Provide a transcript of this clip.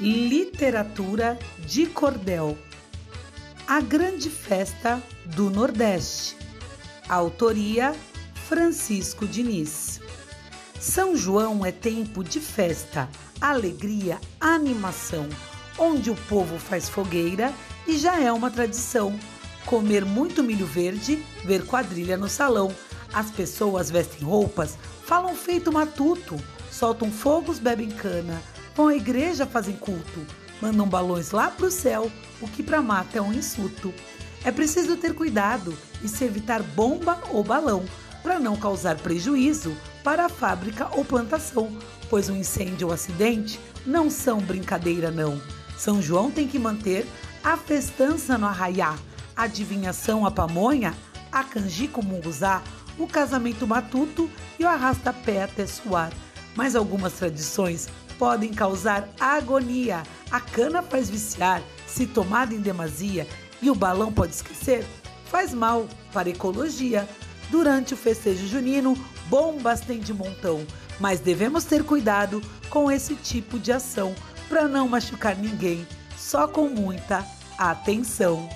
Literatura de Cordel. A Grande Festa do Nordeste. Autoria Francisco Diniz. São João é tempo de festa, alegria, animação, onde o povo faz fogueira e já é uma tradição. Comer muito milho verde, ver quadrilha no salão. As pessoas vestem roupas, falam feito matuto, soltam fogos, bebem cana Vão à igreja, fazem culto, mandam balões lá para o céu, o que para mata é um insulto. É preciso ter cuidado e se evitar bomba ou balão, para não causar prejuízo para a fábrica ou plantação, pois um incêndio ou acidente não são brincadeira não. São João tem que manter a festança no arraiá, a adivinhação a pamonha, a canjica o munguzá, o casamento matuto e o arrasta-pé até suar. Mas algumas tradições podem causar agonia. A cana faz viciar, se tomada em demasia, e o balão pode esquecer, faz mal para a ecologia. Durante o festejo junino, bombas tem de montão, mas devemos ter cuidado com esse tipo de ação para não machucar ninguém, só com muita atenção.